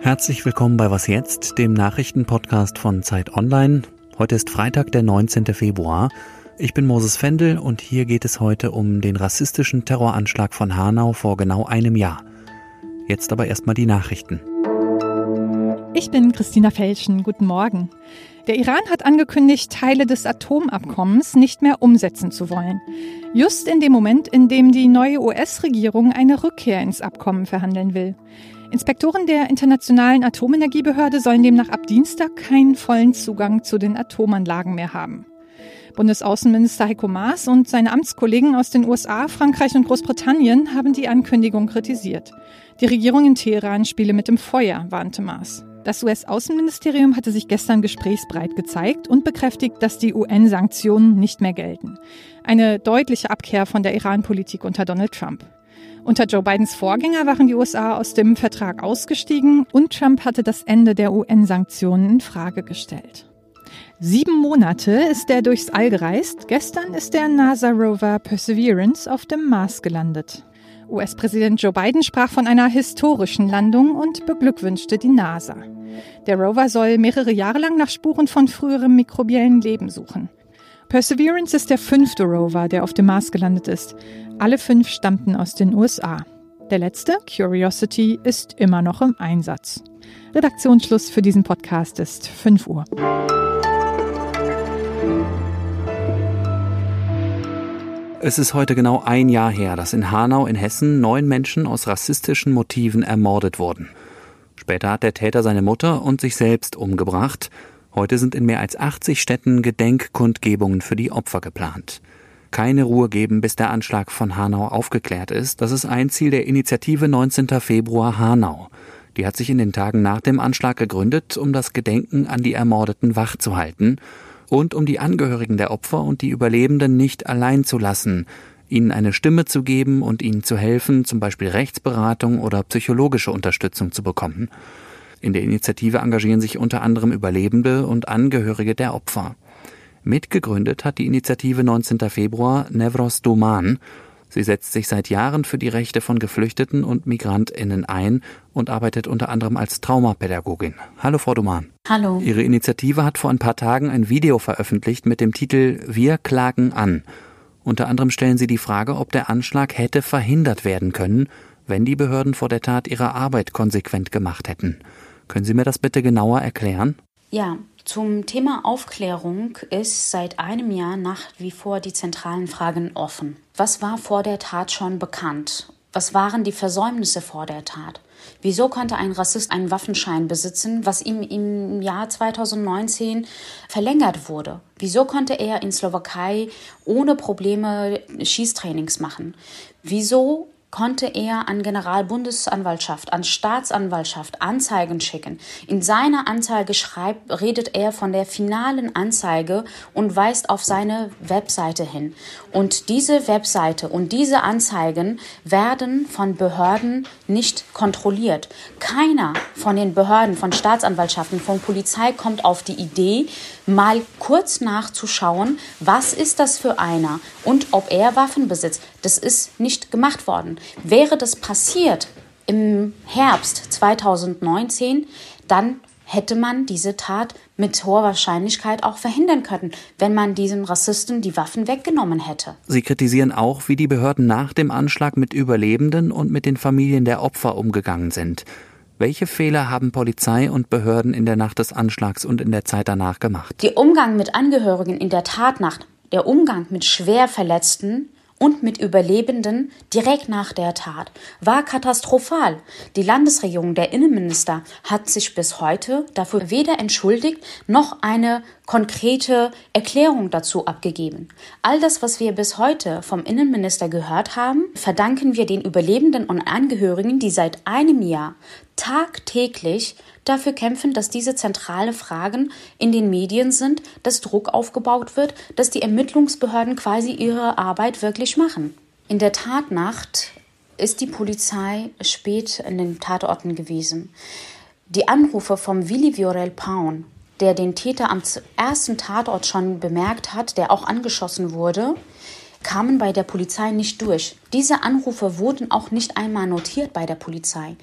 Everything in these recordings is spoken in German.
Herzlich willkommen bei Was jetzt, dem Nachrichtenpodcast von Zeit Online. Heute ist Freitag, der 19. Februar. Ich bin Moses Fendel und hier geht es heute um den rassistischen Terroranschlag von Hanau vor genau einem Jahr. Jetzt aber erstmal die Nachrichten. Ich bin Christina Felschen. Guten Morgen. Der Iran hat angekündigt, Teile des Atomabkommens nicht mehr umsetzen zu wollen. Just in dem Moment, in dem die neue US-Regierung eine Rückkehr ins Abkommen verhandeln will. Inspektoren der Internationalen Atomenergiebehörde sollen demnach ab Dienstag keinen vollen Zugang zu den Atomanlagen mehr haben. Bundesaußenminister Heiko Maas und seine Amtskollegen aus den USA, Frankreich und Großbritannien haben die Ankündigung kritisiert. Die Regierung in Teheran spiele mit dem Feuer, warnte Maas. Das US-Außenministerium hatte sich gestern gesprächsbereit gezeigt und bekräftigt, dass die UN-Sanktionen nicht mehr gelten. Eine deutliche Abkehr von der Iran-Politik unter Donald Trump. Unter Joe Bidens Vorgänger waren die USA aus dem Vertrag ausgestiegen und Trump hatte das Ende der UN-Sanktionen in Frage gestellt. Sieben Monate ist er durchs All gereist. Gestern ist der NASA-Rover Perseverance auf dem Mars gelandet. US-Präsident Joe Biden sprach von einer historischen Landung und beglückwünschte die NASA. Der Rover soll mehrere Jahre lang nach Spuren von früherem mikrobiellen Leben suchen. Perseverance ist der fünfte Rover, der auf dem Mars gelandet ist. Alle fünf stammten aus den USA. Der letzte, Curiosity, ist immer noch im Einsatz. Redaktionsschluss für diesen Podcast ist 5 Uhr. Es ist heute genau ein Jahr her, dass in Hanau in Hessen neun Menschen aus rassistischen Motiven ermordet wurden. Später hat der Täter seine Mutter und sich selbst umgebracht. Heute sind in mehr als 80 Städten Gedenkkundgebungen für die Opfer geplant. Keine Ruhe geben, bis der Anschlag von Hanau aufgeklärt ist. Das ist ein Ziel der Initiative 19. Februar Hanau. Die hat sich in den Tagen nach dem Anschlag gegründet, um das Gedenken an die Ermordeten wachzuhalten und um die Angehörigen der Opfer und die Überlebenden nicht allein zu lassen, ihnen eine Stimme zu geben und ihnen zu helfen, zum Beispiel Rechtsberatung oder psychologische Unterstützung zu bekommen. In der Initiative engagieren sich unter anderem Überlebende und Angehörige der Opfer. Mitgegründet hat die Initiative 19. Februar Nevros Doman, Sie setzt sich seit Jahren für die Rechte von Geflüchteten und Migrantinnen ein und arbeitet unter anderem als Traumapädagogin. Hallo, Frau Duman. Hallo. Ihre Initiative hat vor ein paar Tagen ein Video veröffentlicht mit dem Titel Wir klagen an. Unter anderem stellen Sie die Frage, ob der Anschlag hätte verhindert werden können, wenn die Behörden vor der Tat ihre Arbeit konsequent gemacht hätten. Können Sie mir das bitte genauer erklären? Ja, zum Thema Aufklärung ist seit einem Jahr nach wie vor die zentralen Fragen offen. Was war vor der Tat schon bekannt? Was waren die Versäumnisse vor der Tat? Wieso konnte ein Rassist einen Waffenschein besitzen, was ihm im Jahr 2019 verlängert wurde? Wieso konnte er in Slowakei ohne Probleme Schießtrainings machen? Wieso konnte er an Generalbundesanwaltschaft, an Staatsanwaltschaft Anzeigen schicken. In seiner Anzeige schreibt, redet er von der finalen Anzeige und weist auf seine Webseite hin. Und diese Webseite und diese Anzeigen werden von Behörden nicht kontrolliert. Keiner von den Behörden, von Staatsanwaltschaften, von Polizei kommt auf die Idee, mal kurz nachzuschauen, was ist das für einer und ob er Waffen besitzt. Das ist nicht gemacht worden. Wäre das passiert im Herbst 2019, dann hätte man diese Tat mit hoher Wahrscheinlichkeit auch verhindern können, wenn man diesen Rassisten die Waffen weggenommen hätte. Sie kritisieren auch, wie die Behörden nach dem Anschlag mit Überlebenden und mit den Familien der Opfer umgegangen sind. Welche Fehler haben Polizei und Behörden in der Nacht des Anschlags und in der Zeit danach gemacht? Der Umgang mit Angehörigen in der Tatnacht, der Umgang mit schwer Verletzten und mit Überlebenden direkt nach der Tat war katastrophal. Die Landesregierung, der Innenminister, hat sich bis heute dafür weder entschuldigt noch eine konkrete Erklärung dazu abgegeben. All das, was wir bis heute vom Innenminister gehört haben, verdanken wir den Überlebenden und Angehörigen, die seit einem Jahr tagtäglich dafür kämpfen, dass diese zentrale Fragen in den Medien sind, dass Druck aufgebaut wird, dass die Ermittlungsbehörden quasi ihre Arbeit wirklich machen. In der Tatnacht ist die Polizei spät in den Tatorten gewesen. Die Anrufe vom Willi Viorel Paun, der den Täter am ersten Tatort schon bemerkt hat, der auch angeschossen wurde, kamen bei der Polizei nicht durch. Diese Anrufe wurden auch nicht einmal notiert bei der Polizei.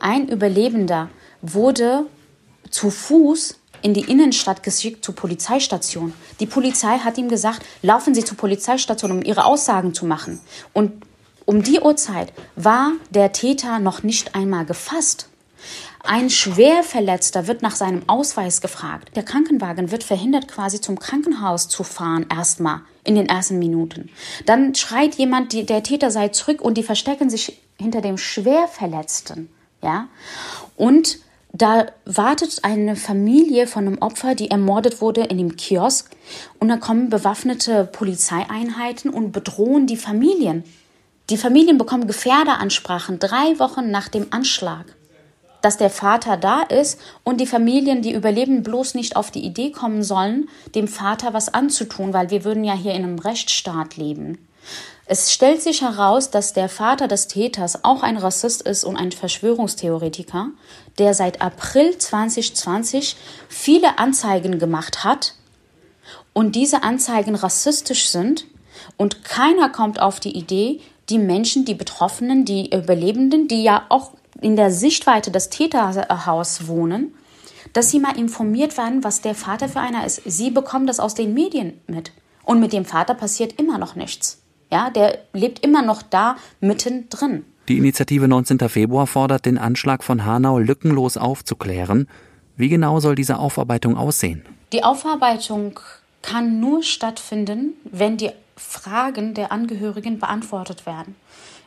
Ein Überlebender wurde zu Fuß in die Innenstadt geschickt zur Polizeistation. Die Polizei hat ihm gesagt, laufen Sie zur Polizeistation, um Ihre Aussagen zu machen. Und um die Uhrzeit war der Täter noch nicht einmal gefasst. Ein Schwerverletzter wird nach seinem Ausweis gefragt. Der Krankenwagen wird verhindert, quasi zum Krankenhaus zu fahren, erstmal in den ersten Minuten. Dann schreit jemand, der Täter sei zurück und die verstecken sich hinter dem Schwerverletzten. Ja? Und da wartet eine Familie von einem Opfer, die ermordet wurde in dem Kiosk. Und da kommen bewaffnete Polizeieinheiten und bedrohen die Familien. Die Familien bekommen Gefährderansprachen drei Wochen nach dem Anschlag. Dass der Vater da ist und die Familien, die überleben, bloß nicht auf die Idee kommen sollen, dem Vater was anzutun, weil wir würden ja hier in einem Rechtsstaat leben. Es stellt sich heraus, dass der Vater des Täters auch ein Rassist ist und ein Verschwörungstheoretiker, der seit April 2020 viele Anzeigen gemacht hat und diese Anzeigen rassistisch sind und keiner kommt auf die Idee, die Menschen, die Betroffenen, die Überlebenden, die ja auch in der Sichtweite des Täterhaus wohnen, dass sie mal informiert werden, was der Vater für einer ist. Sie bekommen das aus den Medien mit. Und mit dem Vater passiert immer noch nichts. Ja, der lebt immer noch da mittendrin. Die Initiative 19. Februar fordert, den Anschlag von Hanau lückenlos aufzuklären. Wie genau soll diese Aufarbeitung aussehen? Die Aufarbeitung kann nur stattfinden, wenn die Fragen der Angehörigen beantwortet werden.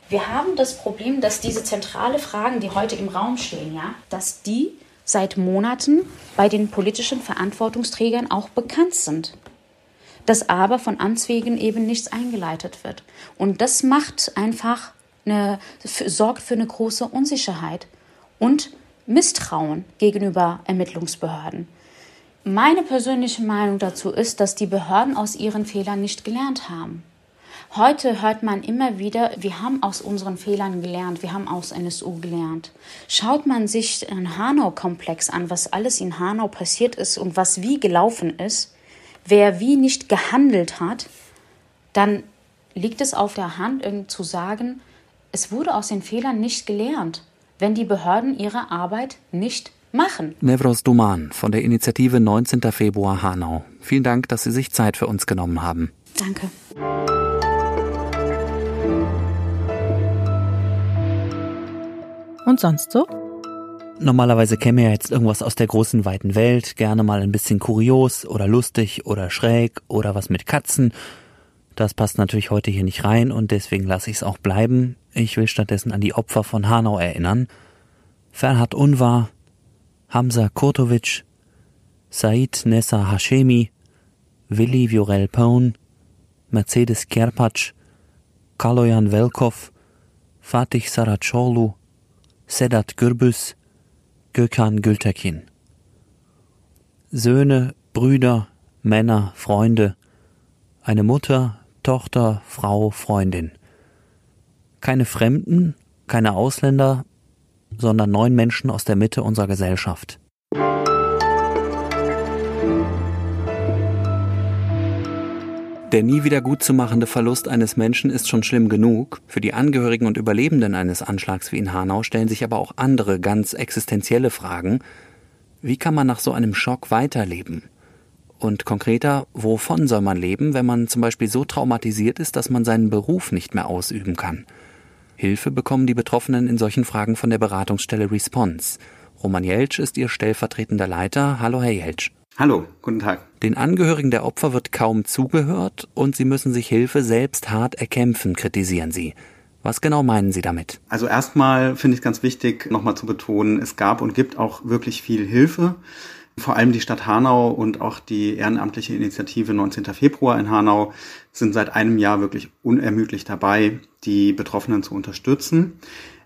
Wir haben das Problem, dass diese zentrale Fragen, die heute im Raum stehen, ja, dass die seit Monaten bei den politischen Verantwortungsträgern auch bekannt sind dass aber von Amts wegen eben nichts eingeleitet wird. Und das macht einfach eine, sorgt für eine große Unsicherheit und Misstrauen gegenüber Ermittlungsbehörden. Meine persönliche Meinung dazu ist, dass die Behörden aus ihren Fehlern nicht gelernt haben. Heute hört man immer wieder, wir haben aus unseren Fehlern gelernt, wir haben aus NSU gelernt. Schaut man sich den Hanau-Komplex an, was alles in Hanau passiert ist und was wie gelaufen ist, wer wie nicht gehandelt hat, dann liegt es auf der Hand, zu sagen, es wurde aus den Fehlern nicht gelernt, wenn die Behörden ihre Arbeit nicht machen. Nevros Duman von der Initiative 19. Februar Hanau. Vielen Dank, dass Sie sich Zeit für uns genommen haben. Danke. Und sonst so? Normalerweise käme ja jetzt irgendwas aus der großen weiten Welt, gerne mal ein bisschen kurios oder lustig oder schräg oder was mit Katzen. Das passt natürlich heute hier nicht rein und deswegen lasse ich es auch bleiben. Ich will stattdessen an die Opfer von Hanau erinnern. Ferhat Unvar, Hamza Kurtovic, Said Nessa Hashemi, Willi Viorel Pone, Mercedes Kerpatsch, Kaloyan Velkov, Fatih Saracolu, Sedat Gürbüz, Gökhan Gültekin. Söhne, Brüder, Männer, Freunde, eine Mutter, Tochter, Frau, Freundin. Keine Fremden, keine Ausländer, sondern neun Menschen aus der Mitte unserer Gesellschaft. Der nie wieder gut zu machende Verlust eines Menschen ist schon schlimm genug. Für die Angehörigen und Überlebenden eines Anschlags wie in Hanau stellen sich aber auch andere ganz existenzielle Fragen. Wie kann man nach so einem Schock weiterleben? Und konkreter, wovon soll man leben, wenn man zum Beispiel so traumatisiert ist, dass man seinen Beruf nicht mehr ausüben kann? Hilfe bekommen die Betroffenen in solchen Fragen von der Beratungsstelle Response. Roman Jeltsch ist ihr stellvertretender Leiter. Hallo, Herr Jeltsch. Hallo, guten Tag. Den Angehörigen der Opfer wird kaum zugehört und sie müssen sich Hilfe selbst hart erkämpfen, kritisieren sie. Was genau meinen Sie damit? Also erstmal finde ich es ganz wichtig, nochmal zu betonen, es gab und gibt auch wirklich viel Hilfe. Vor allem die Stadt Hanau und auch die ehrenamtliche Initiative 19. Februar in Hanau sind seit einem Jahr wirklich unermüdlich dabei, die Betroffenen zu unterstützen.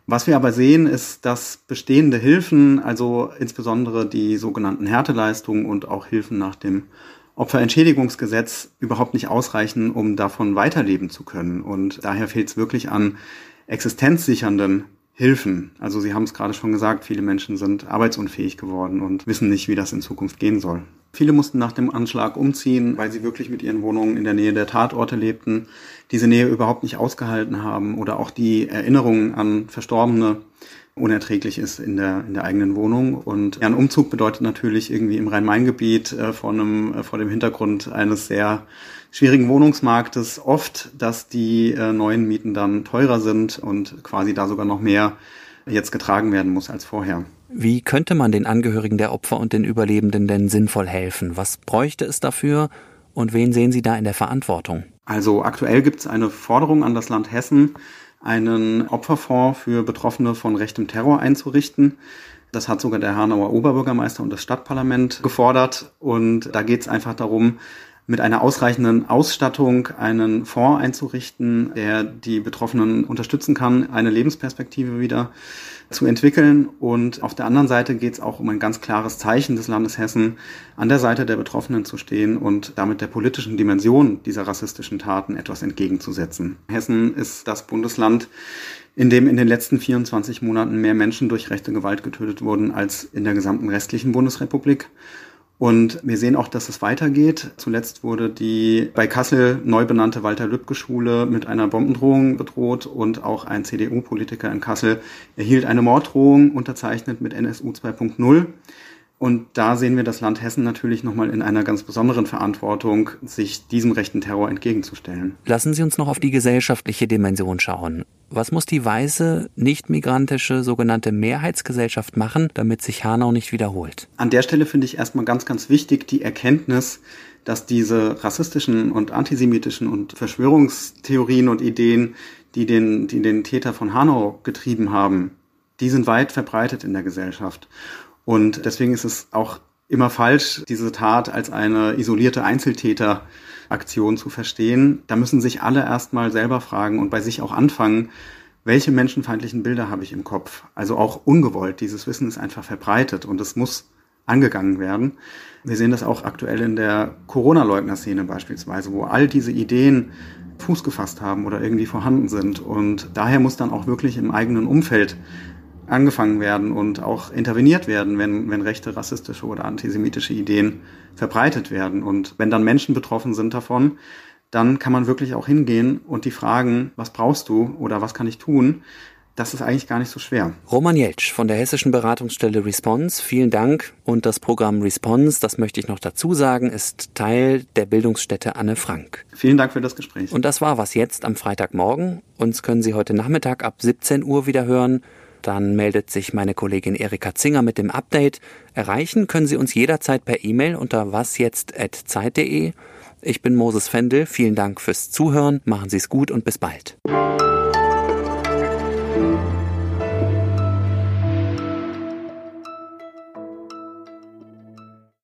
Was wir aber sehen, ist, dass bestehende Hilfen, also insbesondere die sogenannten Härteleistungen und auch Hilfen nach dem Opferentschädigungsgesetz überhaupt nicht ausreichen, um davon weiterleben zu können. Und daher fehlt es wirklich an existenzsichernden Hilfen. Also Sie haben es gerade schon gesagt, viele Menschen sind arbeitsunfähig geworden und wissen nicht, wie das in Zukunft gehen soll. Viele mussten nach dem Anschlag umziehen, weil sie wirklich mit ihren Wohnungen in der Nähe der Tatorte lebten, diese Nähe überhaupt nicht ausgehalten haben oder auch die Erinnerungen an Verstorbene unerträglich ist in der, in der eigenen Wohnung. Und ein Umzug bedeutet natürlich irgendwie im Rhein-Main-Gebiet äh, vor, einem, äh, vor dem Hintergrund eines sehr schwierigen Wohnungsmarktes oft, dass die äh, neuen Mieten dann teurer sind und quasi da sogar noch mehr jetzt getragen werden muss als vorher. Wie könnte man den Angehörigen der Opfer und den Überlebenden denn sinnvoll helfen? Was bräuchte es dafür und wen sehen Sie da in der Verantwortung? Also aktuell gibt es eine Forderung an das Land Hessen, einen Opferfonds für Betroffene von rechtem Terror einzurichten. Das hat sogar der Hanauer Oberbürgermeister und das Stadtparlament gefordert. Und da geht es einfach darum, mit einer ausreichenden Ausstattung einen Fonds einzurichten, der die Betroffenen unterstützen kann, eine Lebensperspektive wieder zu entwickeln. Und auf der anderen Seite geht es auch um ein ganz klares Zeichen des Landes Hessen, an der Seite der Betroffenen zu stehen und damit der politischen Dimension dieser rassistischen Taten etwas entgegenzusetzen. Hessen ist das Bundesland, in dem in den letzten 24 Monaten mehr Menschen durch rechte Gewalt getötet wurden als in der gesamten restlichen Bundesrepublik. Und wir sehen auch, dass es weitergeht. Zuletzt wurde die bei Kassel neu benannte Walter-Lübcke-Schule mit einer Bombendrohung bedroht und auch ein CDU-Politiker in Kassel erhielt eine Morddrohung unterzeichnet mit NSU 2.0. Und da sehen wir das Land Hessen natürlich nochmal in einer ganz besonderen Verantwortung, sich diesem rechten Terror entgegenzustellen. Lassen Sie uns noch auf die gesellschaftliche Dimension schauen. Was muss die weiße, nicht migrantische sogenannte Mehrheitsgesellschaft machen, damit sich Hanau nicht wiederholt? An der Stelle finde ich erstmal ganz, ganz wichtig die Erkenntnis, dass diese rassistischen und antisemitischen und Verschwörungstheorien und Ideen, die den, die den Täter von Hanau getrieben haben, die sind weit verbreitet in der Gesellschaft. Und deswegen ist es auch immer falsch, diese Tat als eine isolierte Einzeltäteraktion zu verstehen. Da müssen sich alle erstmal selber fragen und bei sich auch anfangen, welche menschenfeindlichen Bilder habe ich im Kopf? Also auch ungewollt. Dieses Wissen ist einfach verbreitet und es muss angegangen werden. Wir sehen das auch aktuell in der Corona-Leugner-Szene beispielsweise, wo all diese Ideen Fuß gefasst haben oder irgendwie vorhanden sind. Und daher muss dann auch wirklich im eigenen Umfeld angefangen werden und auch interveniert werden, wenn, wenn rechte, rassistische oder antisemitische Ideen verbreitet werden. Und wenn dann Menschen betroffen sind davon, dann kann man wirklich auch hingehen und die fragen, was brauchst du oder was kann ich tun? Das ist eigentlich gar nicht so schwer. Roman Jeltsch von der hessischen Beratungsstelle Response, vielen Dank. Und das Programm Response, das möchte ich noch dazu sagen, ist Teil der Bildungsstätte Anne Frank. Vielen Dank für das Gespräch. Und das war was jetzt am Freitagmorgen. Uns können Sie heute Nachmittag ab 17 Uhr wieder hören. Dann meldet sich meine Kollegin Erika Zinger mit dem Update. Erreichen können Sie uns jederzeit per E-Mail unter wasjetzt.zeit.de. Ich bin Moses Fendel. Vielen Dank fürs Zuhören. Machen Sie es gut und bis bald.